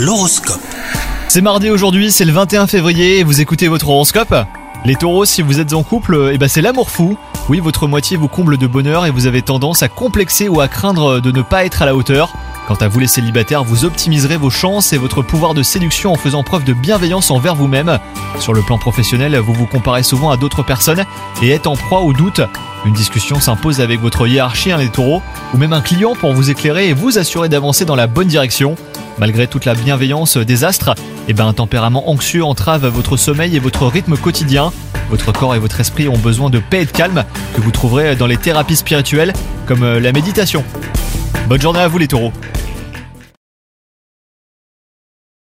L'horoscope. C'est mardi aujourd'hui, c'est le 21 février et vous écoutez votre horoscope Les taureaux, si vous êtes en couple, eh ben c'est l'amour fou. Oui, votre moitié vous comble de bonheur et vous avez tendance à complexer ou à craindre de ne pas être à la hauteur. Quant à vous les célibataires, vous optimiserez vos chances et votre pouvoir de séduction en faisant preuve de bienveillance envers vous-même. Sur le plan professionnel, vous vous comparez souvent à d'autres personnes et êtes en proie au doute. Une discussion s'impose avec votre hiérarchie, hein, les taureaux, ou même un client pour vous éclairer et vous assurer d'avancer dans la bonne direction. Malgré toute la bienveillance des astres, eh ben un tempérament anxieux entrave votre sommeil et votre rythme quotidien. Votre corps et votre esprit ont besoin de paix et de calme que vous trouverez dans les thérapies spirituelles comme euh, la méditation. Bonne journée à vous les taureaux